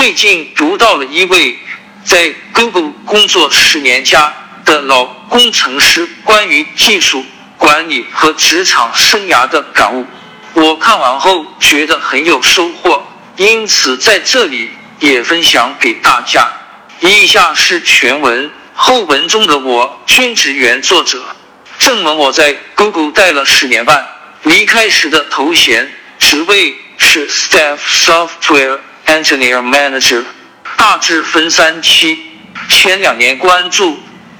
最近读到了一位在 Google 工作十年加的老工程师关于技术管理和职场生涯的感悟，我看完后觉得很有收获，因此在这里也分享给大家。以下是全文，后文中的我均职原作者。正文我在 Google 待了十年半，离开时的头衔职位是 Staff Software Engineer Manager，大致分三期。前两年关注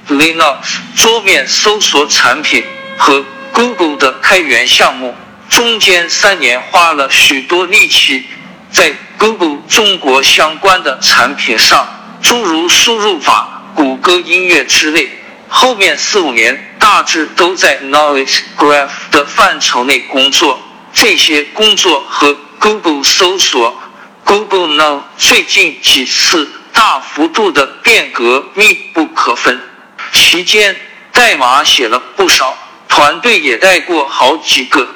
Linux 桌面搜索产品和 Google 的开源项目，中间三年花了许多力气在 Google 中国相关的产品上，诸如输入法、谷歌音乐之类。后面四五年大致都在 Knowledge Graph 的范畴内工作，这些工作和 Google 搜索、Google Now 最近几次大幅度的变革密不可分。期间代码写了不少，团队也带过好几个。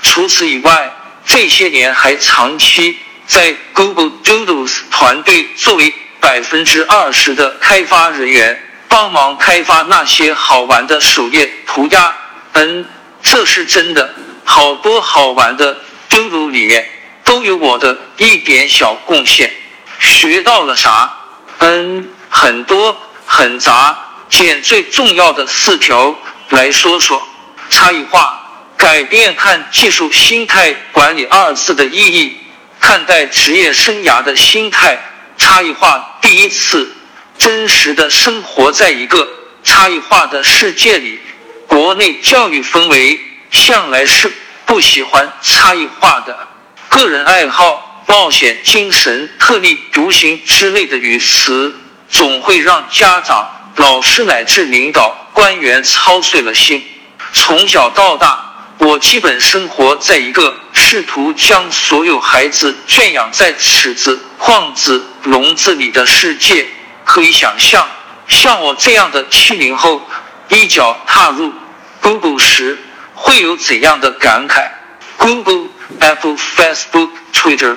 除此以外，这些年还长期在 Google Doodles 团队作为百分之二十的开发人员。帮忙开发那些好玩的首页涂鸦，嗯，这是真的。好多好玩的丢入里面都有我的一点小贡献。学到了啥？嗯，很多，很杂。捡最重要的四条来说说。差异化，改变看技术心态管理二字的意义，看待职业生涯的心态。差异化第一次。真实的生活在一个差异化的世界里，国内教育氛围向来是不喜欢差异化的。个人爱好、冒险精神、特立独行之类的语词，总会让家长、老师乃至领导官员操碎了心。从小到大，我基本生活在一个试图将所有孩子圈养在尺子、框子、笼子里的世界。可以想象，像我这样的七零后，一脚踏入 Google 时会有怎样的感慨？Google、Apple、Facebook、Twitter，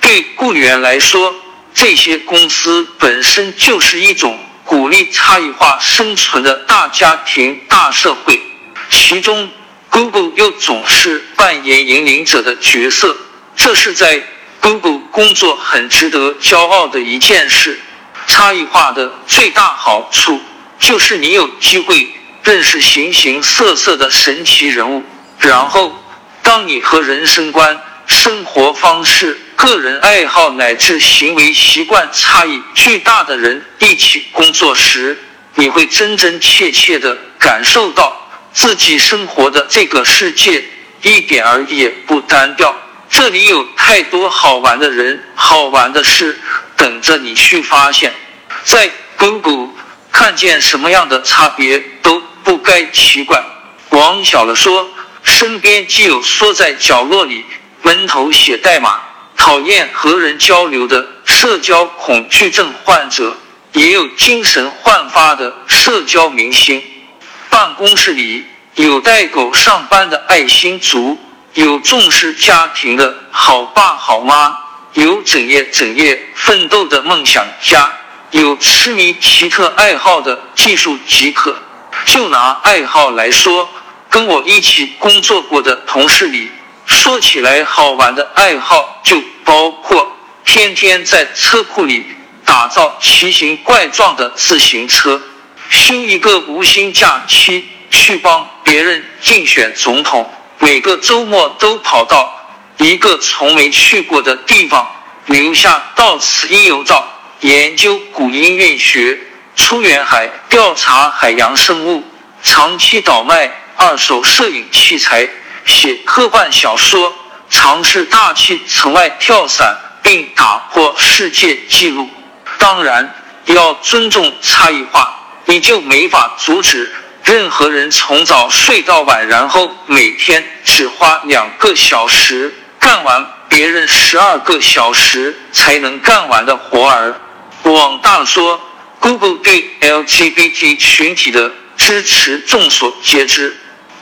对雇员来说，这些公司本身就是一种鼓励差异化生存的大家庭、大社会。其中，Google 又总是扮演引领者的角色，这是在 Google 工作很值得骄傲的一件事。差异化的最大好处就是你有机会认识形形色色的神奇人物，然后当你和人生观、生活方式、个人爱好乃至行为习惯差异巨大的人一起工作时，你会真真切切的感受到自己生活的这个世界一点儿也不单调。这里有太多好玩的人、好玩的事等着你去发现。在 Google 看见什么样的差别都不该奇怪。往小了说，身边既有缩在角落里闷头写代码、讨厌和人交流的社交恐惧症患者，也有精神焕发的社交明星。办公室里有带狗上班的爱心族，有重视家庭的好爸好妈，有整夜整夜奋斗的梦想家。有痴迷奇特爱好的技术即可。就拿爱好来说，跟我一起工作过的同事里，说起来好玩的爱好就包括天天在车库里打造奇形怪状的自行车，休一个无薪假期去帮别人竞选总统，每个周末都跑到一个从没去过的地方，留下到此一游照。研究古音韵学，出远海调查海洋生物，长期倒卖二手摄影器材，写科幻小说，尝试大气层外跳伞并打破世界纪录。当然，要尊重差异化，你就没法阻止任何人从早睡到晚，然后每天只花两个小时干完别人十二个小时才能干完的活儿。往大了说，Google 对 LGBT 群体的支持众所皆知。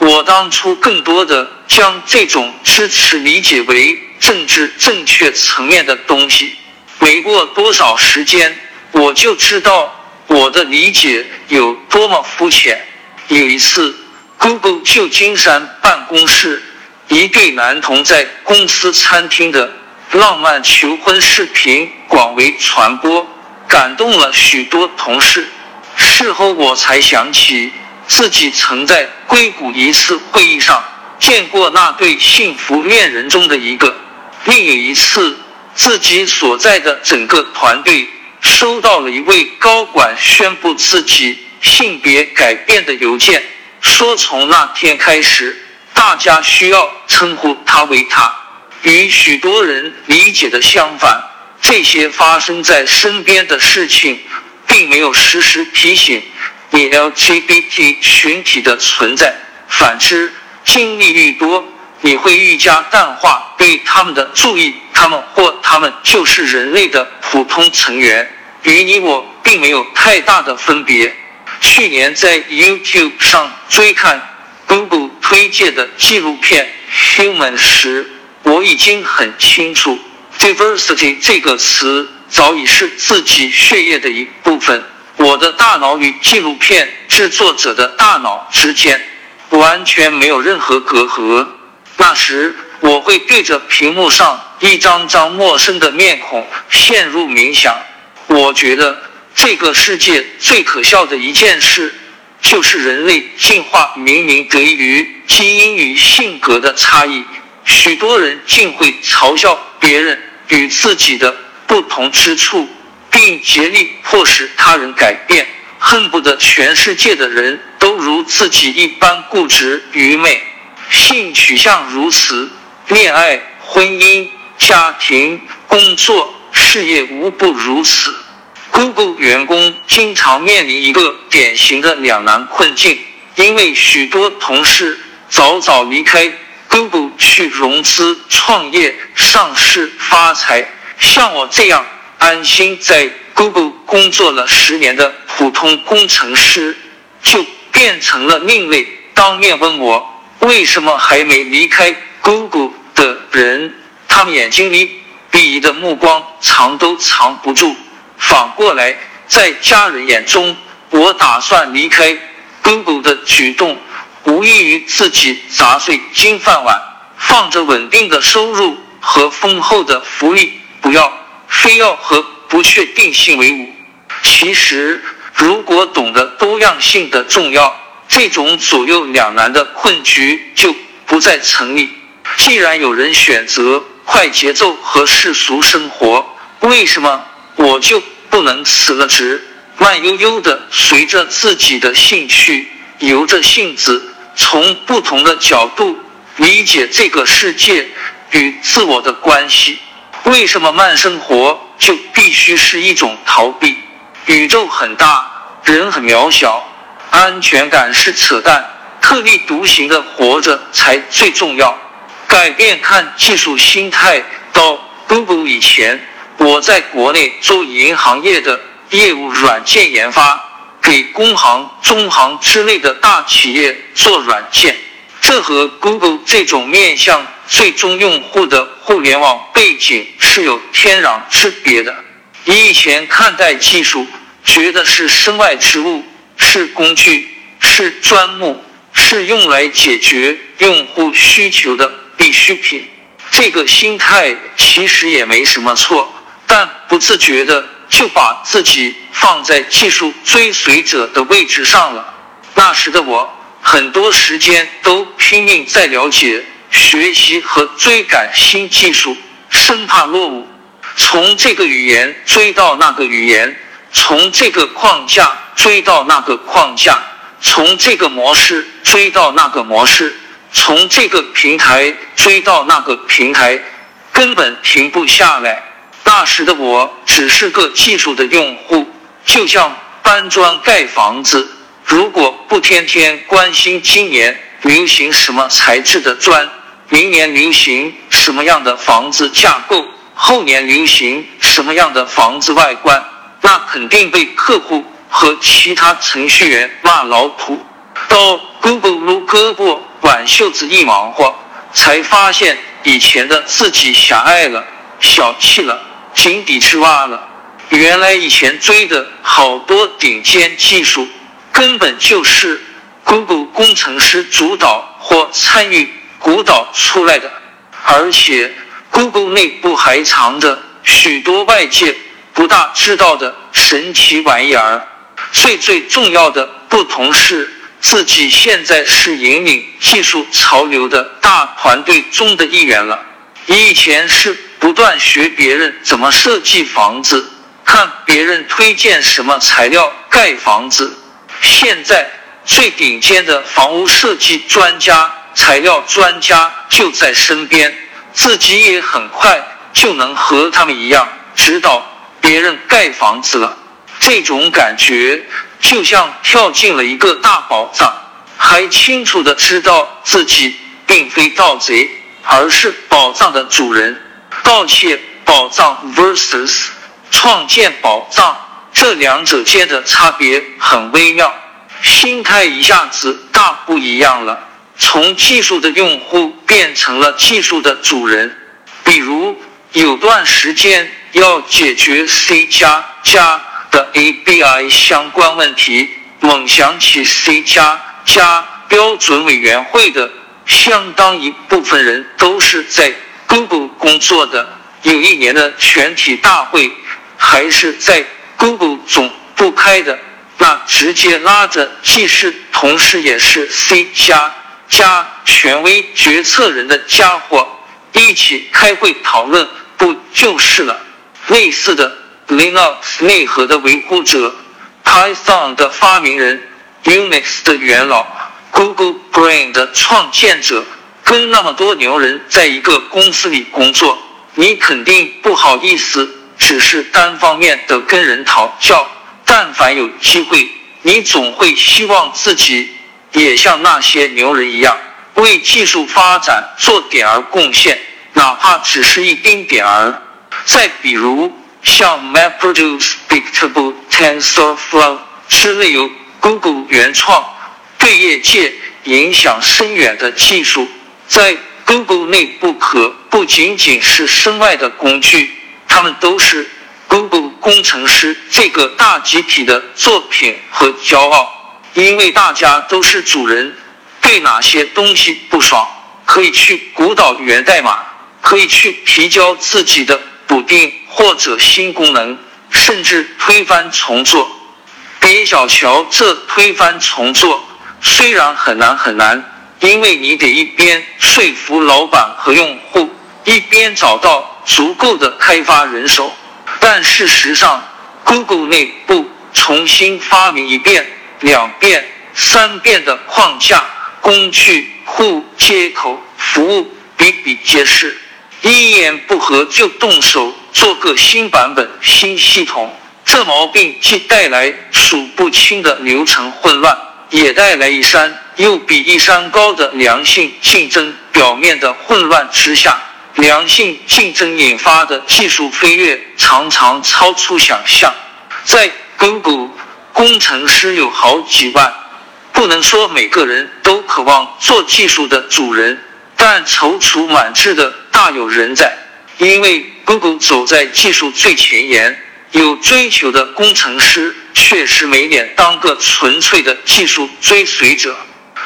我当初更多的将这种支持理解为政治正确层面的东西。没过多少时间，我就知道我的理解有多么肤浅。有一次，Google 旧金山办公室一对男童在公司餐厅的浪漫求婚视频广为传播，感动了许多同事。事后我才想起，自己曾在硅谷一次会议上见过那对幸福恋人中的一个。另有一次。自己所在的整个团队收到了一位高管宣布自己性别改变的邮件，说从那天开始，大家需要称呼他为他。与许多人理解的相反，这些发生在身边的事情，并没有时时提醒你 LGBT 群体的存在。反之，经历愈多。你会愈加淡化对他们的注意，他们或他们就是人类的普通成员，与你我并没有太大的分别。去年在 YouTube 上追看 Google 推荐的纪录片《Human》时，我已经很清楚，diversity 这个词早已是自己血液的一部分。我的大脑与纪录片制作者的大脑之间完全没有任何隔阂。那时，我会对着屏幕上一张张陌生的面孔陷入冥想。我觉得这个世界最可笑的一件事，就是人类进化明明得益于基因与性格的差异，许多人竟会嘲笑别人与自己的不同之处，并竭力迫使他人改变，恨不得全世界的人都如自己一般固执愚昧。性取向如此，恋爱、婚姻、家庭、工作、事业无不如此。Google 员工经常面临一个典型的两难困境，因为许多同事早早离开 Google 去融资、创业、上市、发财。像我这样安心在 Google 工作了十年的普通工程师，就变成了另类。当面问我。为什么还没离开 Google 的人，他们眼睛里鄙夷的目光藏都藏不住。反过来，在家人眼中，我打算离开 Google 的举动，无异于自己砸碎金饭碗，放着稳定的收入和丰厚的福利，不要非要和不确定性为伍。其实，如果懂得多样性的重要。这种左右两难的困局就不再成立。既然有人选择快节奏和世俗生活，为什么我就不能辞了职，慢悠悠的随着自己的兴趣，由着性子，从不同的角度理解这个世界与自我的关系？为什么慢生活就必须是一种逃避？宇宙很大，人很渺小。安全感是扯淡，特立独行的活着才最重要。改变看技术心态。到 Google 以前，我在国内做银行业的业务软件研发，给工行、中行之类的大企业做软件，这和 Google 这种面向最终用户的互联网背景是有天壤之别的。你以前看待技术，觉得是身外之物。是工具，是砖木，是用来解决用户需求的必需品。这个心态其实也没什么错，但不自觉的就把自己放在技术追随者的位置上了。那时的我，很多时间都拼命在了解、学习和追赶新技术，生怕落伍。从这个语言追到那个语言，从这个框架。追到那个框架，从这个模式追到那个模式，从这个平台追到那个平台，根本停不下来。那时的我只是个技术的用户，就像搬砖盖房子，如果不天天关心今年流行什么材质的砖，明年流行什么样的房子架构，后年流行什么样的房子外观，那肯定被客户。和其他程序员骂老土，到 Google 撸胳膊挽袖子一忙活，才发现以前的自己狭隘了、小气了，井底之蛙了。原来以前追的好多顶尖技术，根本就是 Google 工程师主导或参与鼓捣出来的，而且 Google 内部还藏着许多外界不大知道的神奇玩意儿。最最重要的不同是，自己现在是引领技术潮流的大团队中的一员了。你以前是不断学别人怎么设计房子。看别人推荐什么材料盖房子，现在最顶尖的房屋设计专家、材料专家就在身边，自己也很快就能和他们一样指导别人盖房子了。这种感觉就像跳进了一个大宝藏，还清楚的知道自己并非盗贼，而是宝藏的主人。盗窃宝藏 vs。创建宝藏，这两者间的差别很微妙，心态一下子大不一样了。从技术的用户变成了技术的主人。比如有段时间要解决 C 加加的 ABI 相关问题，猛想起 C 加加标准委员会的相当一部分人都是在 Google 工作的。有一年的全体大会。还是在 Google 总部开的，那直接拉着既是同时也是 C 加加权威决策人的家伙一起开会讨论，不就是了？类似的 Linux 内核的维护者，Python 的发明人，Unix 的元老，Google Brain 的创建者，跟那么多牛人在一个公司里工作，你肯定不好意思。只是单方面的跟人讨教，但凡有机会，你总会希望自己也像那些牛人一样，为技术发展做点儿贡献，哪怕只是一丁点儿。再比如像 MapReduce、Bigtable、TensorFlow 之类由 Google 原创、对业界影响深远的技术，在 Google 内部可不仅仅是身外的工具。他们都是 Google 工程师这个大集体的作品和骄傲，因为大家都是主人。对哪些东西不爽，可以去鼓捣源代码，可以去提交自己的补丁或者新功能，甚至推翻重做。别小瞧这推翻重做，虽然很难很难，因为你得一边说服老板和用户，一边找到。足够的开发人手，但事实上，Google 内部重新发明一遍、两遍、三遍的框架、工具户、接口、服务比比皆是，一言不合就动手做个新版本、新系统。这毛病既带来数不清的流程混乱，也带来一山又比一山高的良性竞争。表面的混乱之下。良性竞争引发的技术飞跃常常超出想象。在 Google，工程师有好几万，不能说每个人都渴望做技术的主人，但踌躇满志的大有人在。因为 Google 走在技术最前沿，有追求的工程师确实没脸当个纯粹的技术追随者。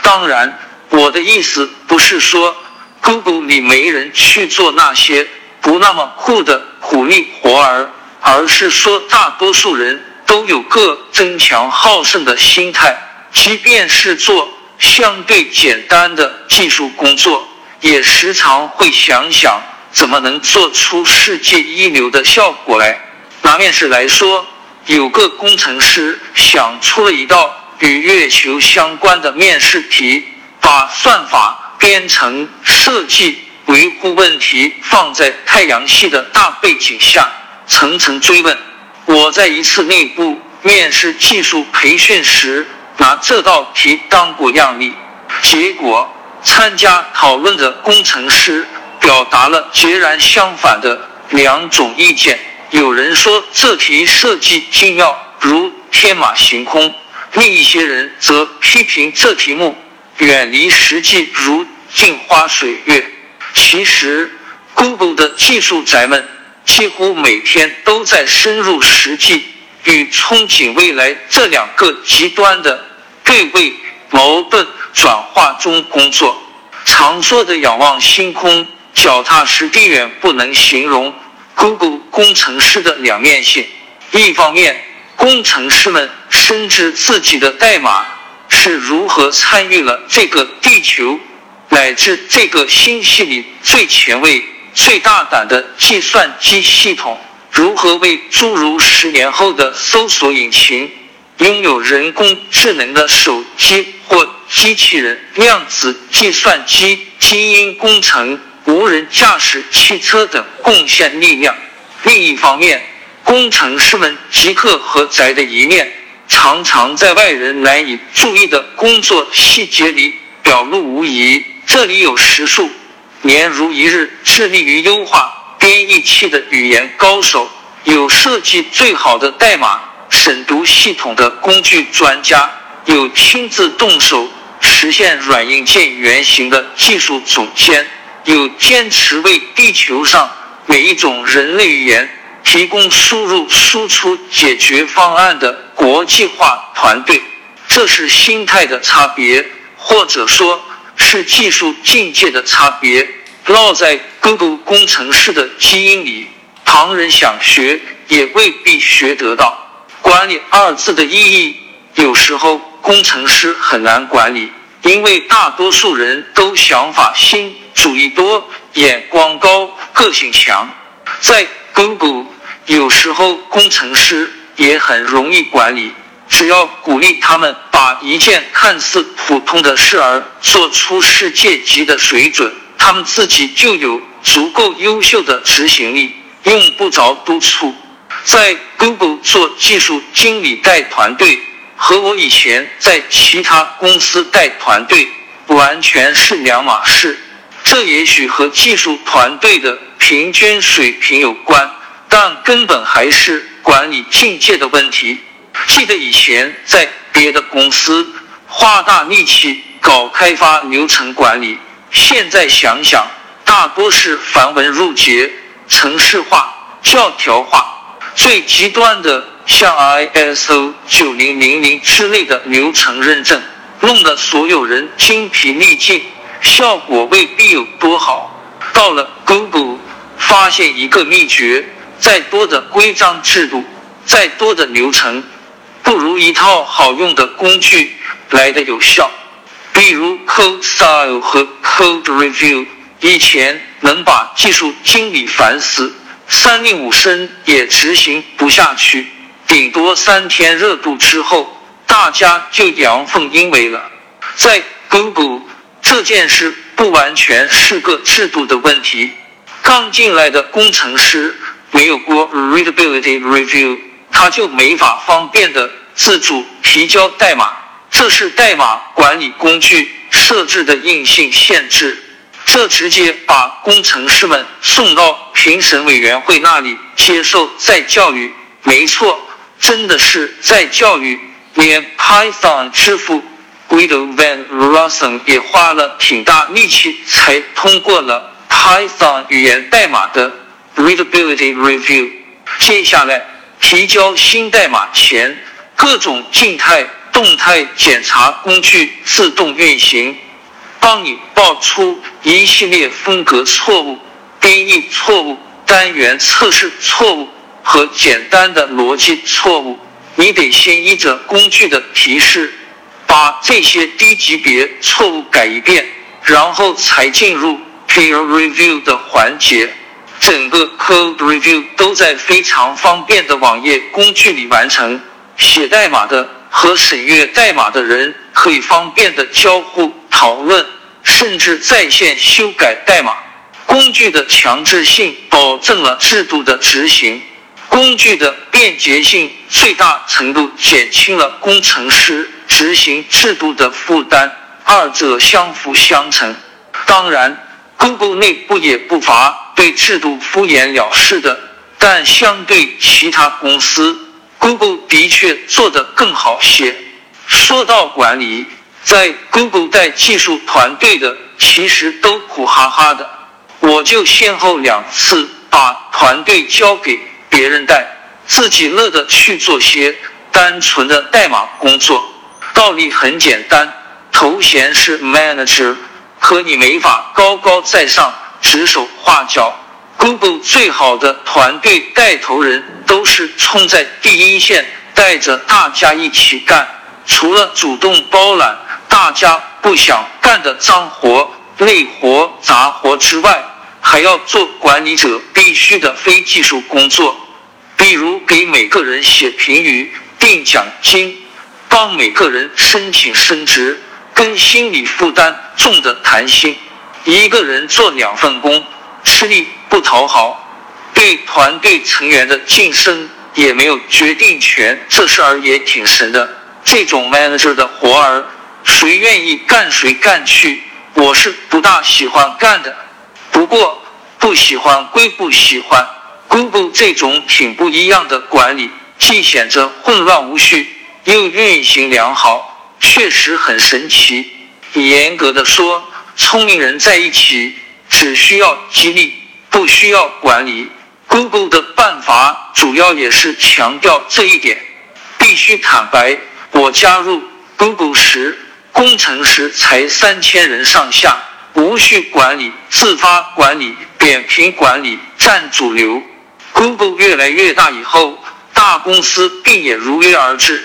当然，我的意思不是说。Google 里没人去做那些不那么酷的苦力活儿，而是说大多数人都有个争强好胜的心态，即便是做相对简单的技术工作，也时常会想想怎么能做出世界一流的效果来。拿面试来说，有个工程师想出了一道与月球相关的面试题，把算法。编程设计维护问题放在太阳系的大背景下，层层追问。我在一次内部面试技术培训时，拿这道题当过样例。结果，参加讨论的工程师表达了截然相反的两种意见。有人说这题设计精妙如天马行空，另一些人则批评这题目。远离实际如镜花水月。其实，Google 的技术宅们几乎每天都在深入实际与憧憬未来这两个极端的对位矛盾转化中工作。常说的仰望星空，脚踏实地，远不能形容 Google 工程师的两面性。一方面，工程师们深知自己的代码是如何参与了这个地球乃至这个星系里最前卫、最大胆的计算机系统，如何为诸如十年后的搜索引擎、拥有人工智能的手机或机器人、量子计算机、基因工程、无人驾驶汽车等贡献力量。另一方面，工程师们极客和宅的一面，常常在外人难以注意的工作细节里表露无遗。这里有十数年如一日致力于优化编译器的语言高手，有设计最好的代码审读系统的工具专家，有亲自动手实现软硬件原型的技术总监，有坚持为地球上每一种人类语言。提供输入输出解决方案的国际化团队，这是心态的差别，或者说是技术境界的差别，烙在 Google 工程师的基因里。旁人想学也未必学得到。管理二字的意义，有时候工程师很难管理，因为大多数人都想法新、主意多、眼光高、个性强，在 Google。有时候工程师也很容易管理，只要鼓励他们把一件看似普通的事儿做出世界级的水准，他们自己就有足够优秀的执行力，用不着督促。在 Google 做技术经理带团队，和我以前在其他公司带团队完全是两码事。这也许和技术团队的平均水平有关。但根本还是管理境界的问题。记得以前在别的公司花大力气搞开发流程管理，现在想想，大多是繁文缛节、程式化、教条化。最极端的，像 ISO 九零零零之类的流程认证，弄得所有人精疲力尽，效果未必有多好。到了 Google，发现一个秘诀。再多的规章制度，再多的流程，不如一套好用的工具来的有效。比如 Code Style 和 Code Review，以前能把技术经理烦死，三令五申也执行不下去，顶多三天热度之后，大家就阳奉阴违了。在 Google，这件事不完全是个制度的问题，刚进来的工程师。没有过 readability review，他就没法方便的自主提交代码。这是代码管理工具设置的硬性限制。这直接把工程师们送到评审委员会那里接受再教育。没错，真的是再教育。连 Python 之父 Guido van Rossum 也花了挺大力气才通过了 Python 语言代码的。Readability Review。接下来提交新代码前，各种静态、动态检查工具自动运行，帮你报出一系列风格错误、编译错误、单元测试错误和简单的逻辑错误。你得先依着工具的提示，把这些低级别错误改一遍，然后才进入 Peer Review 的环节。整个 code review 都在非常方便的网页工具里完成。写代码的和审阅代码的人可以方便的交互讨论，甚至在线修改代码。工具的强制性保证了制度的执行，工具的便捷性最大程度减轻了工程师执行制度的负担，二者相辅相成。当然，Google 内部也不乏。对制度敷衍了事的，但相对其他公司，Google 的确做得更好些。说到管理，在 Google 带技术团队的其实都苦哈哈的。我就先后两次把团队交给别人带，自己乐的去做些单纯的代码工作。道理很简单，头衔是 manager，可你没法高高在上指手画脚。Google 最好的团队带头人都是冲在第一线，带着大家一起干。除了主动包揽大家不想干的脏活、累活、杂活之外，还要做管理者必须的非技术工作，比如给每个人写评语、定奖金，帮每个人申请升职，跟心理负担重的谈心。一个人做两份工。吃力不讨好，对团队成员的晋升也没有决定权，这事儿也挺神的。这种 manager 的活儿，谁愿意干谁干去，我是不大喜欢干的。不过不喜欢归不喜欢归不这种挺不一样的管理，既显着混乱无序，又运行良好，确实很神奇。严格的说，聪明人在一起。只需要激励，不需要管理。Google 的办法主要也是强调这一点。必须坦白，我加入 Google 时，工程师才三千人上下，无序管理、自发管理、扁平管理占主流。Google 越来越大以后，大公司并也如约而至，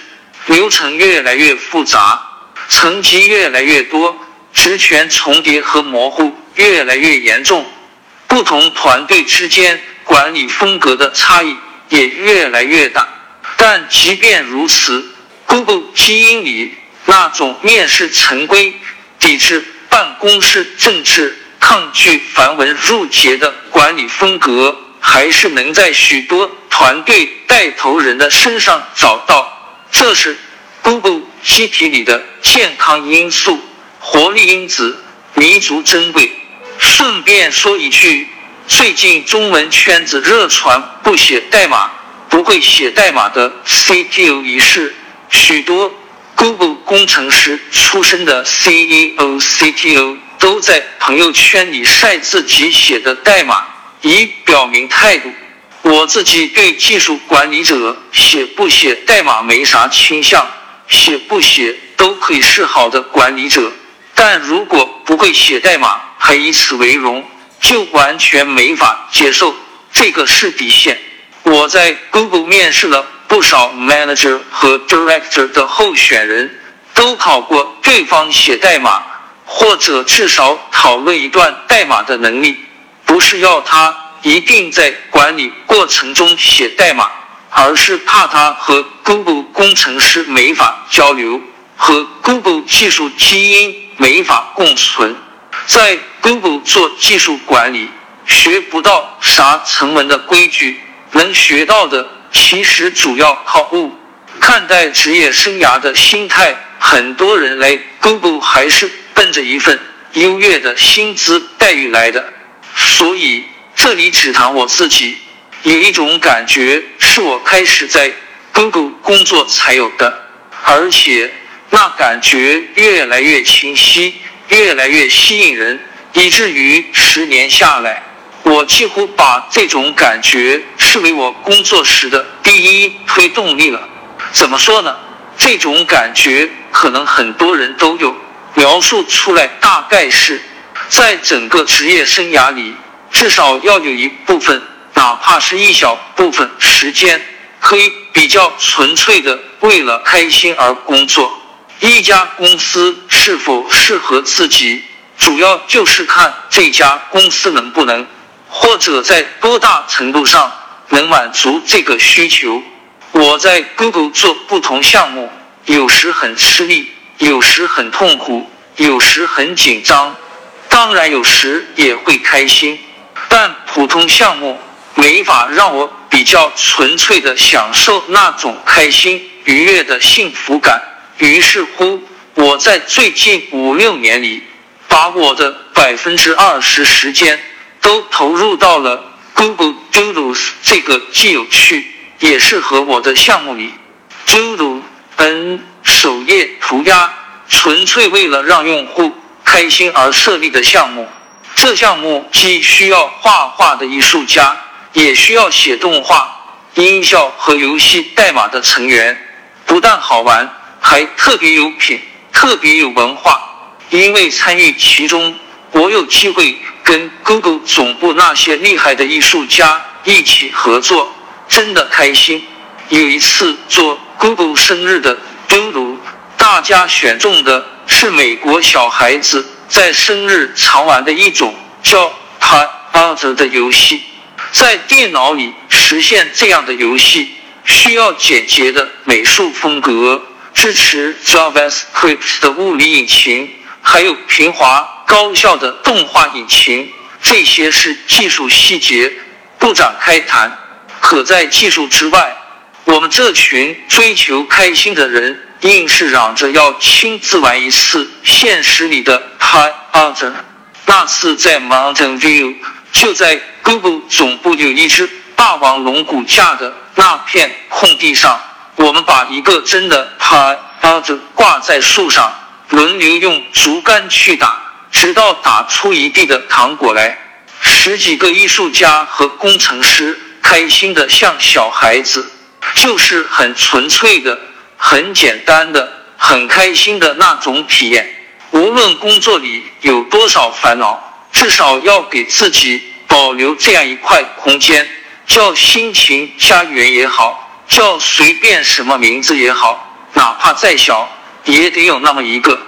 流程越来越复杂，层级越来越多，职权重叠和模糊。越来越严重，不同团队之间管理风格的差异也越来越大。但即便如此，Google 基因里那种面试陈规、抵制办公室政治、抗拒繁文缛节的管理风格，还是能在许多团队带头人的身上找到。这是 Google 机体里的健康因素、活力因子，弥足珍贵。顺便说一句，最近中文圈子热传不写代码、不会写代码的 CTO 一事，许多 Google 工程师出身的 CEO、CTO 都在朋友圈里晒自己写的代码，以表明态度。我自己对技术管理者写不写代码没啥倾向，写不写都可以是好的管理者。但如果不会写代码，还以此为荣，就完全没法接受。这个是底线。我在 Google 面试了不少 manager 和 director 的候选人，都考过对方写代码，或者至少讨论一段代码的能力。不是要他一定在管理过程中写代码，而是怕他和 Google 工程师没法交流，和 Google 技术基因没法共存。在 Google 做技术管理，学不到啥成文的规矩，能学到的其实主要靠悟。看待职业生涯的心态，很多人来 Google 还是奔着一份优越的薪资待遇来的。所以这里只谈我自己，有一种感觉是我开始在 Google 工作才有的，而且那感觉越来越清晰。越来越吸引人，以至于十年下来，我几乎把这种感觉视为我工作时的第一推动力了。怎么说呢？这种感觉可能很多人都有，描述出来大概是在整个职业生涯里，至少要有一部分，哪怕是一小部分时间，可以比较纯粹的为了开心而工作。一家公司是否适合自己，主要就是看这家公司能不能，或者在多大程度上能满足这个需求。我在 Google 做不同项目，有时很吃力，有时很痛苦，有时很紧张，当然有时也会开心。但普通项目没法让我比较纯粹的享受那种开心愉悦的幸福感。于是乎，我在最近五六年里，把我的百分之二十时间都投入到了 Google Doodles 这个既有趣也适合我的项目里。Doodle N 首页涂鸦，纯粹为了让用户开心而设立的项目。这项目既需要画画的艺术家，也需要写动画、音效和游戏代码的成员，不但好玩，还特别有品，特别有文化。因为参与其中，我有机会跟 Google 总部那些厉害的艺术家一起合作，真的开心。有一次做 Google 生日的 Doodle，大家选中的是美国小孩子在生日常玩的一种叫 Pi Art 的游戏。在电脑里实现这样的游戏，需要简洁的美术风格，支持 JavaScript 的物理引擎，还有平滑高效的动画引擎。这些是技术细节，不展开谈。可在技术之外，我们这群追求开心的人，硬是嚷着要亲自玩一次现实里的 High Art。那次在 Mountain View，就在 Google 总部有一只霸王龙骨架的那片空地上，我们把一个真的 High Art 挂在树上，轮流用竹竿去打，直到打出一地的糖果来。十几个艺术家和工程师开心的像小孩子。就是很纯粹的、很简单的、很开心的那种体验。无论工作里有多少烦恼，至少要给自己保留这样一块空间，叫心情家园也好，叫随便什么名字也好，哪怕再小，也得有那么一个。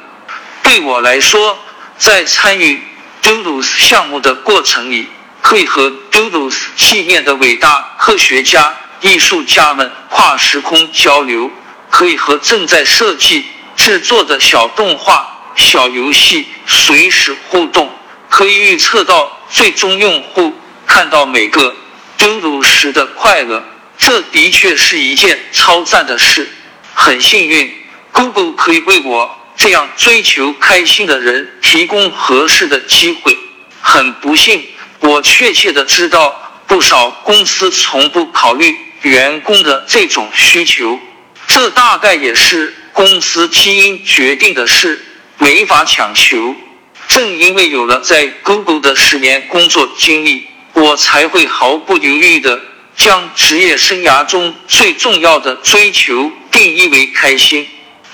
对我来说，在参与 Doodles 项目的过程里，可以和 Doodles 纪念的伟大科学家。艺术家们跨时空交流，可以和正在设计制作的小动画、小游戏随时互动，可以预测到最终用户看到每个丢入时的快乐。这的确是一件超赞的事。很幸运，Google 可以为我这样追求开心的人提供合适的机会。很不幸，我确切的知道。不少公司从不考虑员工的这种需求，这大概也是公司基因决定的事，没法强求。正因为有了在 Google 的十年工作经历，我才会毫不犹豫的将职业生涯中最重要的追求定义为开心。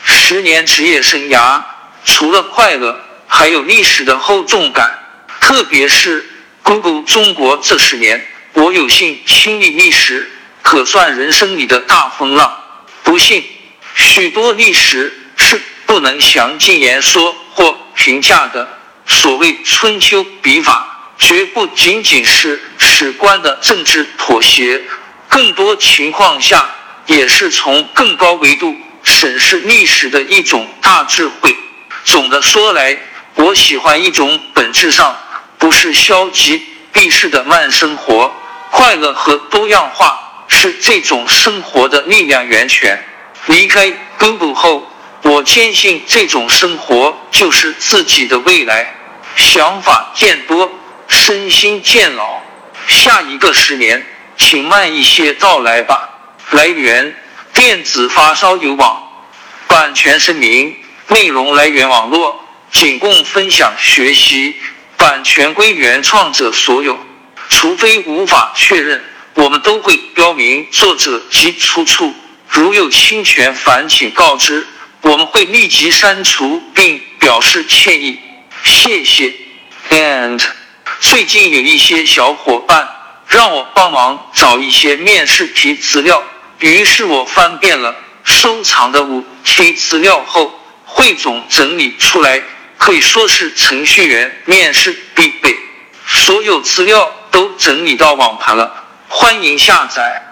十年职业生涯，除了快乐，还有历史的厚重感，特别是 Google 中国这十年。我有幸亲历历史，可算人生里的大风浪。不幸，许多历史是不能详尽言说或评价的。所谓春秋笔法，绝不仅仅是史官的政治妥协，更多情况下也是从更高维度审视历史的一种大智慧。总的说来，我喜欢一种本质上不是消极避世的慢生活。快乐和多样化是这种生活的力量源泉。离开硅谷后，我坚信这种生活就是自己的未来。想法渐多，身心渐老。下一个十年，请慢一些到来吧。来源：电子发烧友网。版权声明：内容来源网络，仅供分享学习，版权归原创者所有。除非无法确认，我们都会标明作者及出处。如有侵权，烦请告知，我们会立即删除并表示歉意。谢谢。And 最近有一些小伙伴让我帮忙找一些面试题资料，于是我翻遍了收藏的五题资料后，汇总整理出来，可以说是程序员面试必备。所有资料。都整理到网盘了，欢迎下载。